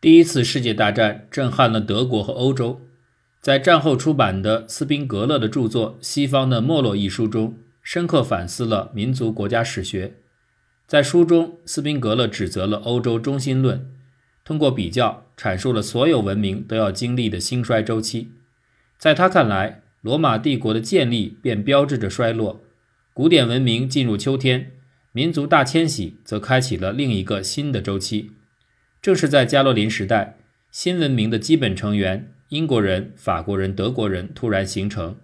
第一次世界大战震撼了德国和欧洲。在战后出版的斯宾格勒的著作《西方的没落》一书中，深刻反思了民族国家史学。在书中，斯宾格勒指责了欧洲中心论，通过比较阐述了所有文明都要经历的兴衰周期。在他看来，罗马帝国的建立便标志着衰落，古典文明进入秋天，民族大迁徙则开启了另一个新的周期。正是在加洛林时代，新文明的基本成员。英国人、法国人、德国人突然形成。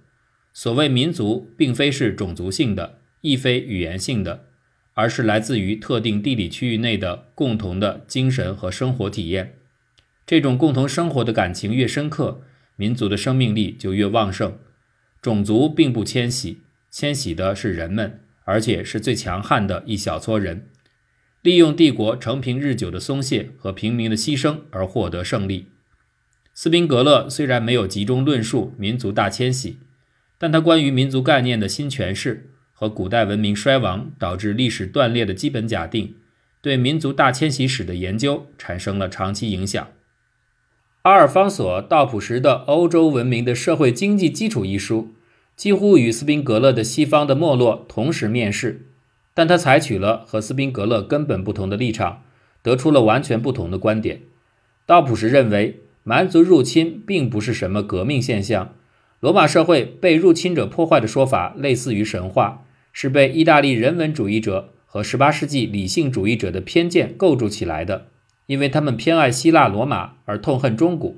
所谓民族，并非是种族性的，亦非语言性的，而是来自于特定地理区域内的共同的精神和生活体验。这种共同生活的感情越深刻，民族的生命力就越旺盛。种族并不迁徙，迁徙的是人们，而且是最强悍的一小撮人，利用帝国承平日久的松懈和平民的牺牲而获得胜利。斯宾格勒虽然没有集中论述民族大迁徙，但他关于民族概念的新诠释和古代文明衰亡导致历史断裂的基本假定，对民族大迁徙史的研究产生了长期影响。阿尔方索·道普什的《欧洲文明的社会经济基础》一书，几乎与斯宾格勒的《西方的没落》同时面世，但他采取了和斯宾格勒根本不同的立场，得出了完全不同的观点。道普什认为。蛮族入侵并不是什么革命现象，罗马社会被入侵者破坏的说法类似于神话，是被意大利人文主义者和18世纪理性主义者的偏见构筑起来的，因为他们偏爱希腊罗马而痛恨中古。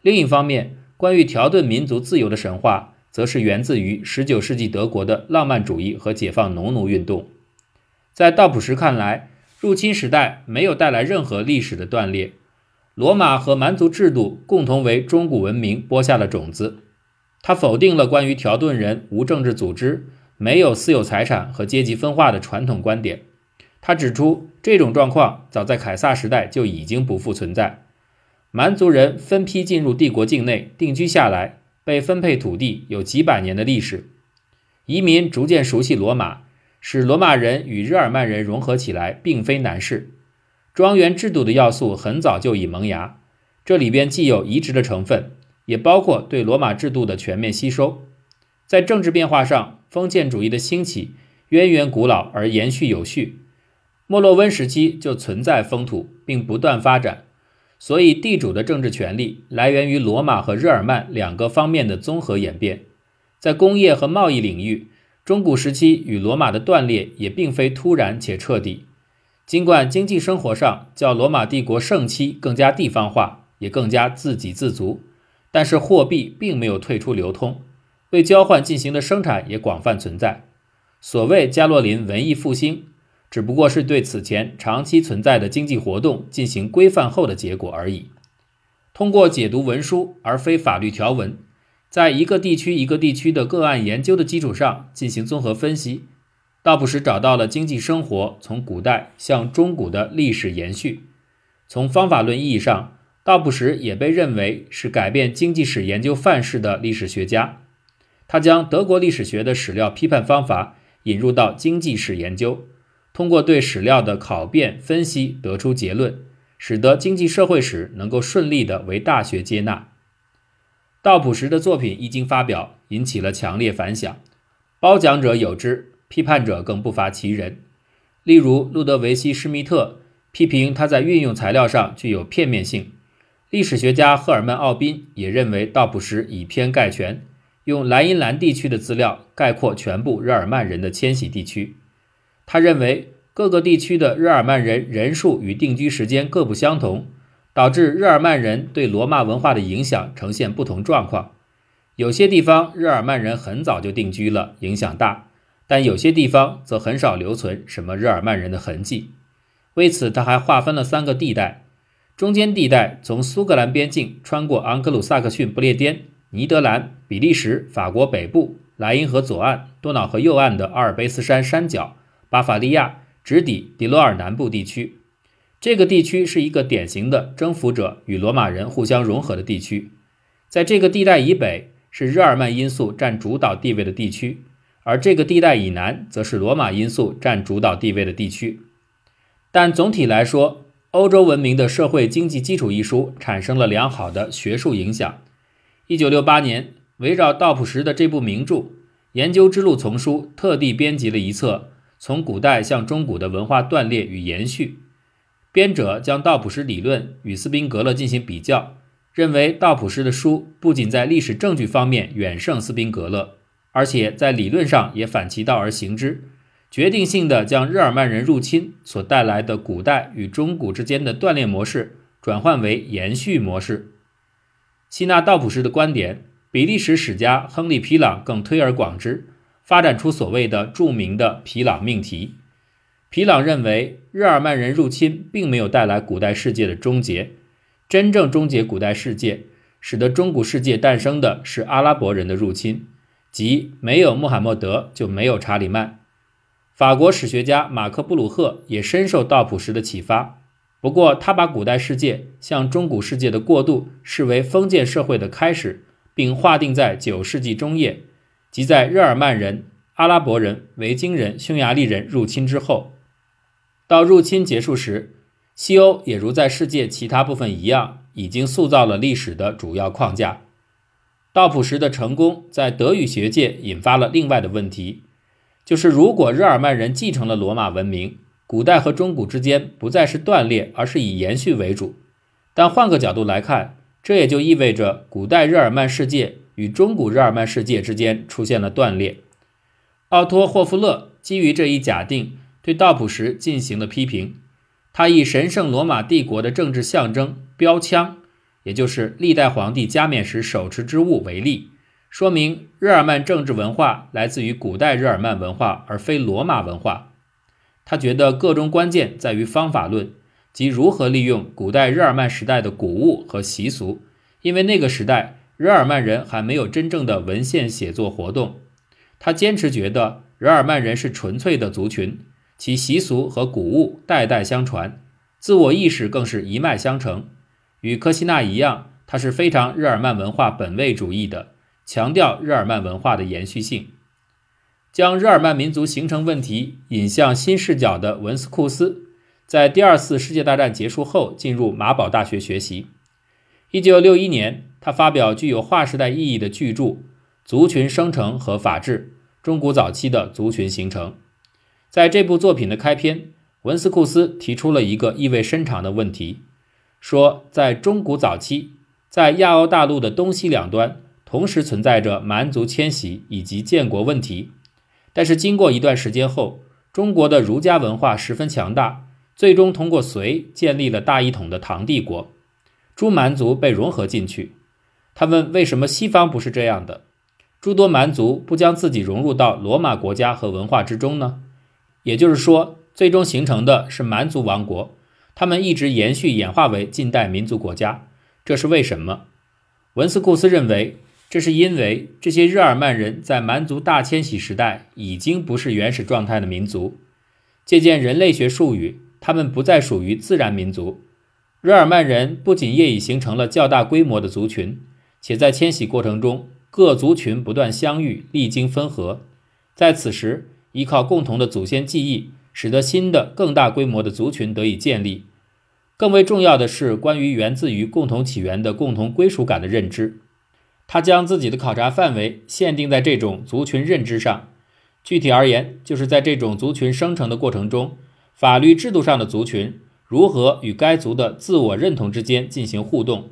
另一方面，关于条顿民族自由的神话，则是源自于19世纪德国的浪漫主义和解放农奴运动。在道普什看来，入侵时代没有带来任何历史的断裂。罗马和蛮族制度共同为中古文明播下了种子。他否定了关于条顿人无政治组织、没有私有财产和阶级分化的传统观点。他指出，这种状况早在凯撒时代就已经不复存在。蛮族人分批进入帝国境内定居下来，被分配土地有几百年的历史。移民逐渐熟悉罗马，使罗马人与日耳曼人融合起来，并非难事。庄园制度的要素很早就已萌芽，这里边既有移植的成分，也包括对罗马制度的全面吸收。在政治变化上，封建主义的兴起渊源古老而延续有序，莫洛温时期就存在封土，并不断发展。所以，地主的政治权力来源于罗马和日耳曼两个方面的综合演变。在工业和贸易领域，中古时期与罗马的断裂也并非突然且彻底。尽管经济生活上较罗马帝国盛期更加地方化，也更加自给自足，但是货币并没有退出流通，为交换进行的生产也广泛存在。所谓加洛林文艺复兴，只不过是对此前长期存在的经济活动进行规范后的结果而已。通过解读文书而非法律条文，在一个地区一个地区的个案研究的基础上进行综合分析。道普什找到了经济生活从古代向中古的历史延续。从方法论意义上，道普什也被认为是改变经济史研究范式的历史学家。他将德国历史学的史料批判方法引入到经济史研究，通过对史料的考辨分析得出结论，使得经济社会史能够顺利地为大学接纳。道普什的作品一经发表，引起了强烈反响，褒奖者有之。批判者更不乏其人，例如路德维希·施密特批评他在运用材料上具有片面性。历史学家赫尔曼·奥宾也认为道普什以偏概全，用莱茵兰地区的资料概括全部日耳曼人的迁徙地区。他认为各个地区的日耳曼人人数与定居时间各不相同，导致日耳曼人对罗马文化的影响呈现不同状况。有些地方日耳曼人很早就定居了，影响大。但有些地方则很少留存什么日耳曼人的痕迹。为此，他还划分了三个地带：中间地带从苏格兰边境穿过昂格鲁萨克逊不列颠、尼德兰、比利时、法国北部、莱茵河左岸、多瑙河右岸的阿尔卑斯山山脚、巴伐利亚直抵迪罗尔南部地区。这个地区是一个典型的征服者与罗马人互相融合的地区。在这个地带以北，是日耳曼因素占主导地位的地区。而这个地带以南，则是罗马因素占主导地位的地区。但总体来说，欧洲文明的社会经济基础》一书产生了良好的学术影响。一九六八年，围绕道普什的这部名著《研究之路》丛书，特地编辑了一册《从古代向中古的文化断裂与延续》。编者将道普什理论与斯宾格勒进行比较，认为道普什的书不仅在历史证据方面远胜斯宾格勒，而且在理论上也反其道而行之。决定性的将日耳曼人入侵所带来的古代与中古之间的断裂模式转换为延续模式。吸纳道普什的观点，比利时史家亨利·皮朗更推而广之，发展出所谓的著名的皮朗命题。皮朗认为，日耳曼人入侵并没有带来古代世界的终结，真正终结古代世界、使得中古世界诞生的是阿拉伯人的入侵，即没有穆罕默德就没有查理曼。法国史学家马克·布鲁赫也深受道普什的启发，不过他把古代世界向中古世界的过渡视为封建社会的开始，并划定在九世纪中叶，即在日耳曼人、阿拉伯人、维京人、匈牙利人入侵之后。到入侵结束时，西欧也如在世界其他部分一样，已经塑造了历史的主要框架。道普什的成功在德语学界引发了另外的问题。就是如果日耳曼人继承了罗马文明，古代和中古之间不再是断裂，而是以延续为主。但换个角度来看，这也就意味着古代日耳曼世界与中古日耳曼世界之间出现了断裂。奥托·霍夫勒基于这一假定，对道普什进行了批评。他以神圣罗马帝国的政治象征标枪，也就是历代皇帝加冕时手持之物为例。说明日耳曼政治文化来自于古代日耳曼文化，而非罗马文化。他觉得个中关键在于方法论，即如何利用古代日耳曼时代的古物和习俗。因为那个时代日耳曼人还没有真正的文献写作活动。他坚持觉得日耳曼人是纯粹的族群，其习俗和古物代代相传，自我意识更是一脉相承。与科西纳一样，他是非常日耳曼文化本位主义的。强调日耳曼文化的延续性，将日耳曼民族形成问题引向新视角的文斯库斯，在第二次世界大战结束后进入马堡大学学习。一九六一年，他发表具有划时代意义的巨著《族群生成和法治：中古早期的族群形成》。在这部作品的开篇，文斯库斯提出了一个意味深长的问题，说在中古早期，在亚欧大陆的东西两端。同时存在着蛮族迁徙以及建国问题，但是经过一段时间后，中国的儒家文化十分强大，最终通过隋建立了大一统的唐帝国，诸蛮族被融合进去。他问：为什么西方不是这样的？诸多蛮族不将自己融入到罗马国家和文化之中呢？也就是说，最终形成的是蛮族王国，他们一直延续演化为近代民族国家，这是为什么？文斯库斯认为。这是因为这些日耳曼人在蛮族大迁徙时代已经不是原始状态的民族。借鉴人类学术语，他们不再属于自然民族。日耳曼人不仅业已形成了较大规模的族群，且在迁徙过程中各族群不断相遇，历经分合。在此时，依靠共同的祖先记忆，使得新的更大规模的族群得以建立。更为重要的是，关于源自于共同起源的共同归属感的认知。他将自己的考察范围限定在这种族群认知上，具体而言，就是在这种族群生成的过程中，法律制度上的族群如何与该族的自我认同之间进行互动。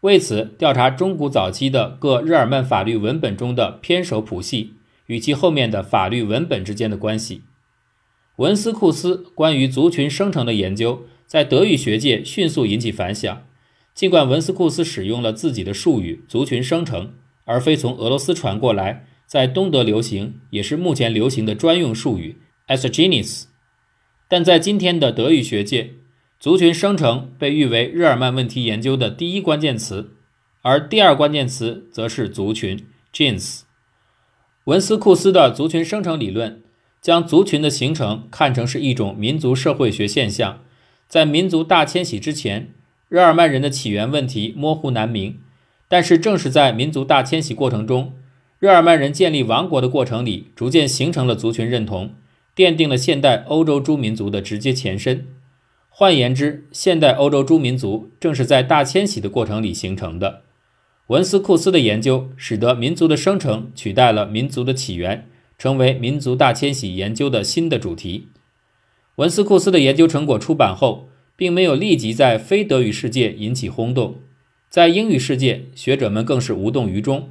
为此，调查中古早期的各日耳曼法律文本中的偏首谱系与其后面的法律文本之间的关系。文斯库斯关于族群生成的研究在德语学界迅速引起反响。尽管文斯库斯使用了自己的术语“族群生成”，而非从俄罗斯传过来，在东德流行，也是目前流行的专用术语 “ethnogenes”，但在今天的德语学界，“族群生成”被誉为日耳曼问题研究的第一关键词，而第二关键词则是“族群 ”（genes）。文斯库斯的族群生成理论将族群的形成看成是一种民族社会学现象，在民族大迁徙之前。日耳曼人的起源问题模糊难明，但是正是在民族大迁徙过程中，日耳曼人建立王国的过程里，逐渐形成了族群认同，奠定了现代欧洲诸民族的直接前身。换言之，现代欧洲诸民族正是在大迁徙的过程里形成的。文斯库斯的研究使得民族的生成取代了民族的起源，成为民族大迁徙研究的新的主题。文斯库斯的研究成果出版后，并没有立即在非德语世界引起轰动，在英语世界，学者们更是无动于衷。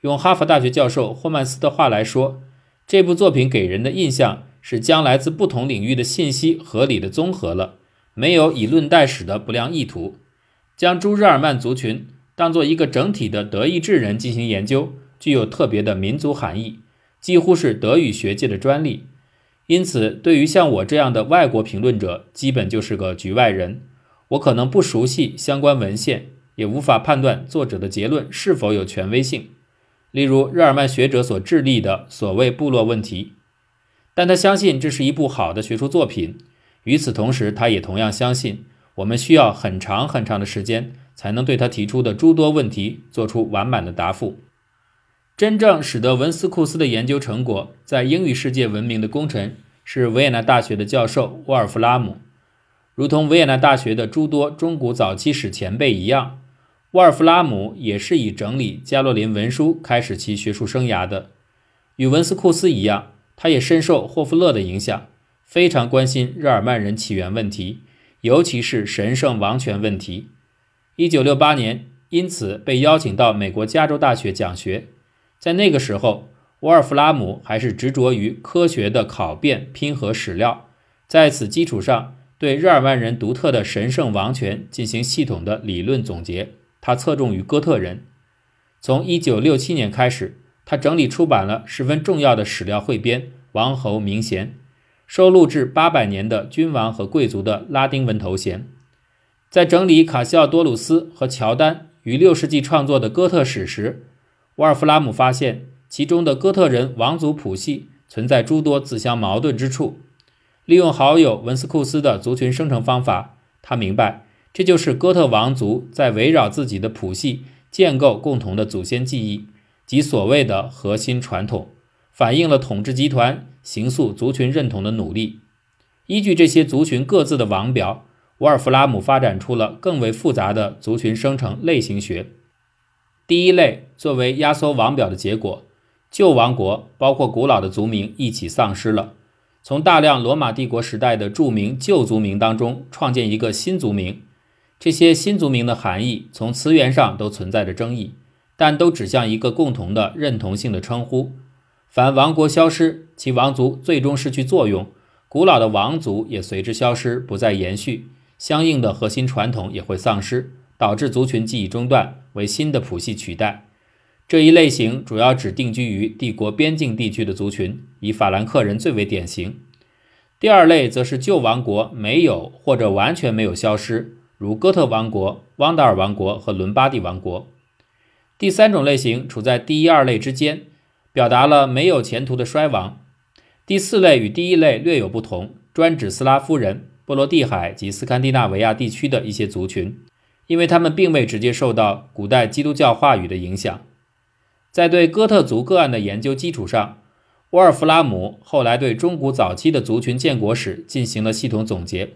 用哈佛大学教授霍曼斯的话来说，这部作品给人的印象是将来自不同领域的信息合理的综合了，没有以论代史的不良意图，将朱日耳曼族群。当做一个整体的德意志人进行研究，具有特别的民族含义，几乎是德语学界的专利。因此，对于像我这样的外国评论者，基本就是个局外人。我可能不熟悉相关文献，也无法判断作者的结论是否有权威性。例如，日耳曼学者所致力的所谓部落问题，但他相信这是一部好的学术作品。与此同时，他也同样相信我们需要很长很长的时间。才能对他提出的诸多问题做出完满的答复。真正使得文斯库斯的研究成果在英语世界闻名的功臣是维也纳大学的教授沃尔夫拉姆。如同维也纳大学的诸多中古早期史前辈一样，沃尔夫拉姆也是以整理加洛林文书开始其学术生涯的。与文斯库斯一样，他也深受霍夫勒的影响，非常关心日耳曼人起源问题，尤其是神圣王权问题。一九六八年，因此被邀请到美国加州大学讲学。在那个时候，沃尔夫拉姆还是执着于科学的考辨、拼合史料，在此基础上，对日耳曼人独特的神圣王权进行系统的理论总结。他侧重于哥特人。从一九六七年开始，他整理出版了十分重要的史料汇编《王侯名衔》，收录至八百年的君王和贵族的拉丁文头衔。在整理卡西奥多鲁斯和乔丹于六世纪创作的哥特史时，沃尔夫拉姆发现其中的哥特人王族谱系存在诸多自相矛盾之处。利用好友文斯库斯的族群生成方法，他明白这就是哥特王族在围绕自己的谱系建构共同的祖先记忆及所谓的核心传统，反映了统治集团形塑族群认同的努力。依据这些族群各自的王表。沃尔夫拉姆发展出了更为复杂的族群生成类型学。第一类作为压缩王表的结果，旧王国包括古老的族名一起丧失了。从大量罗马帝国时代的著名旧族名当中创建一个新族名，这些新族名的含义从词源上都存在着争议，但都指向一个共同的认同性的称呼。凡王国消失，其王族最终失去作用，古老的王族也随之消失，不再延续。相应的核心传统也会丧失，导致族群记忆中断，为新的谱系取代。这一类型主要指定居于帝国边境地区的族群，以法兰克人最为典型。第二类则是旧王国没有或者完全没有消失，如哥特王国、汪达尔王国和伦巴第王国。第三种类型处在第一二类之间，表达了没有前途的衰亡。第四类与第一类略有不同，专指斯拉夫人。波罗的海及斯堪的纳维亚地区的一些族群，因为他们并未直接受到古代基督教话语的影响。在对哥特族个案的研究基础上，沃尔夫拉姆后来对中古早期的族群建国史进行了系统总结。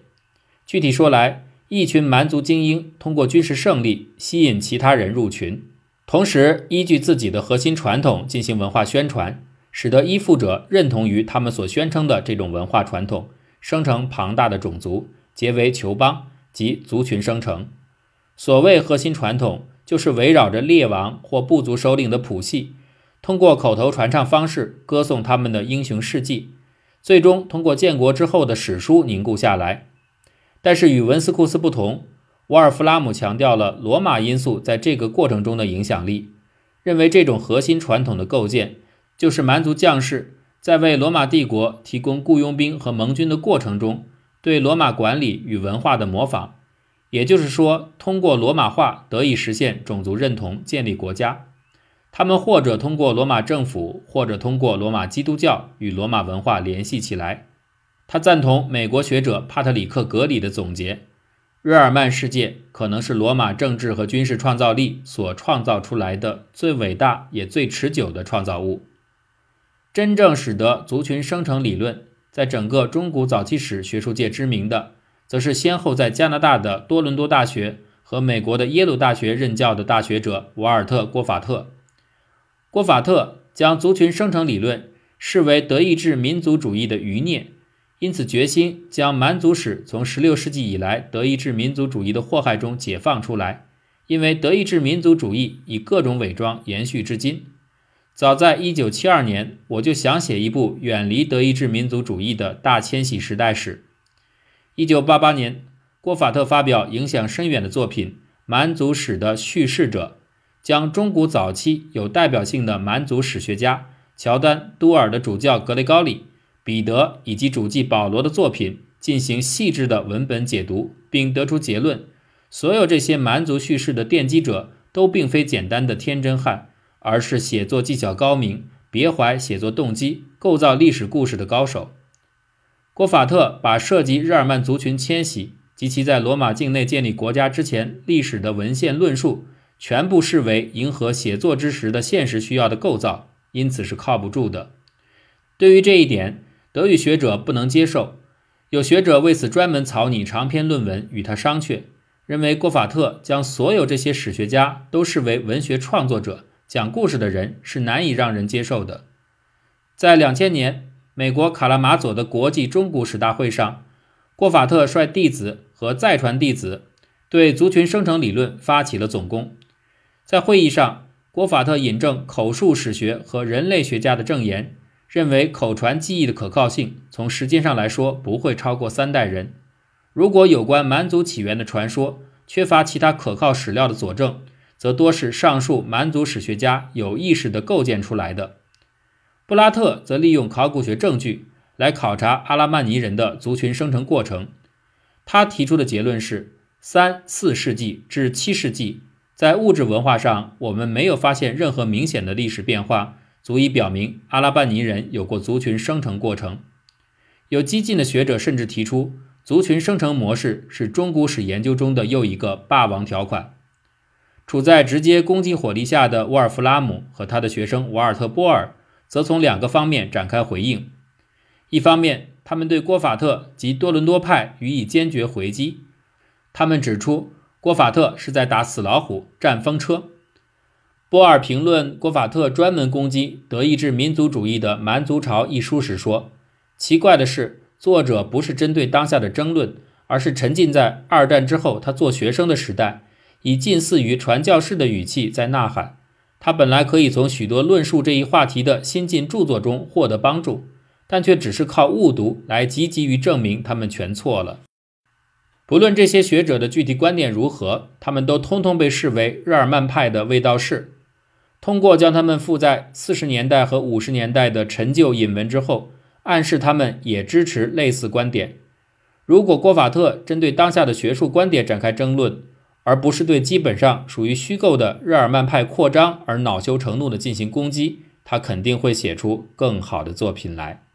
具体说来，一群蛮族精英通过军事胜利吸引其他人入群，同时依据自己的核心传统进行文化宣传，使得依附者认同于他们所宣称的这种文化传统。生成庞大的种族，结为酋邦及族群生成。所谓核心传统，就是围绕着列王或部族首领的谱系，通过口头传唱方式歌颂他们的英雄事迹，最终通过建国之后的史书凝固下来。但是与文斯库斯不同，瓦尔夫拉姆强调了罗马因素在这个过程中的影响力，认为这种核心传统的构建就是蛮族将士。在为罗马帝国提供雇佣兵和盟军的过程中，对罗马管理与文化的模仿，也就是说，通过罗马化得以实现种族认同，建立国家。他们或者通过罗马政府，或者通过罗马基督教与罗马文化联系起来。他赞同美国学者帕特里克·格里的总结：日耳曼世界可能是罗马政治和军事创造力所创造出来的最伟大也最持久的创造物。真正使得族群生成理论在整个中古早期史学术界知名的，则是先后在加拿大的多伦多大学和美国的耶鲁大学任教的大学者瓦尔特·郭法特。郭法特将族群生成理论视为德意志民族主义的余孽，因此决心将蛮族史从16世纪以来德意志民族主义的祸害中解放出来。因为德意志民族主义以各种伪装延续至今。早在1972年，我就想写一部远离德意志民族主义的大迁徙时代史。1988年，郭法特发表影响深远的作品《蛮族史的叙事者》，将中古早期有代表性的蛮族史学家乔丹、都尔的主教格雷高里、彼得以及主祭保罗的作品进行细致的文本解读，并得出结论。所有这些蛮族叙事的奠基者都并非简单的天真汉，而是写作技巧高明、别怀写作动机、构造历史故事的高手。郭法特把涉及日耳曼族群迁徙及其在罗马境内建立国家之前历史的文献论述，全部视为迎合写作之时的现实需要的构造，因此是靠不住的。对于这一点，德语学者不能接受，有学者为此专门草拟长篇论文与他商榷。认为郭法特将所有这些史学家都视为文学创作者、讲故事的人是难以让人接受的。在两千年美国卡拉马佐的国际中古史大会上，郭法特率弟子和再传弟子对族群生成理论发起了总攻。在会议上，郭法特引证口述史学和人类学家的证言，认为口传记忆的可靠性从时间上来说不会超过三代人。如果有关蛮族起源的传说缺乏其他可靠史料的佐证，则多是上述蛮族史学家有意识地构建出来的。布拉特则利用考古学证据来考察阿拉曼尼人的族群生成过程。他提出的结论是：三四世纪至七世纪，在物质文化上，我们没有发现任何明显的历史变化，足以表明阿拉曼尼人有过族群生成过程。有激进的学者甚至提出。族群生成模式是中古史研究中的又一个霸王条款。处在直接攻击火力下的沃尔夫拉姆和他的学生瓦尔特·波尔，则从两个方面展开回应：一方面，他们对郭法特及多伦多派予以坚决回击；他们指出郭法特是在打死老虎、占风车。波尔评论郭法特专门攻击德意志民族主义的《蛮族潮》一书时说：“奇怪的是。”作者不是针对当下的争论，而是沉浸在二战之后他做学生的时代，以近似于传教士的语气在呐喊。他本来可以从许多论述这一话题的新晋著作中获得帮助，但却只是靠误读来积极于证明他们全错了。不论这些学者的具体观点如何，他们都通通被视为日耳曼派的卫道士。通过将他们附在四十年代和五十年代的陈旧引文之后。暗示他们也支持类似观点。如果郭法特针对当下的学术观点展开争论，而不是对基本上属于虚构的日耳曼派扩张而恼羞成怒地进行攻击，他肯定会写出更好的作品来。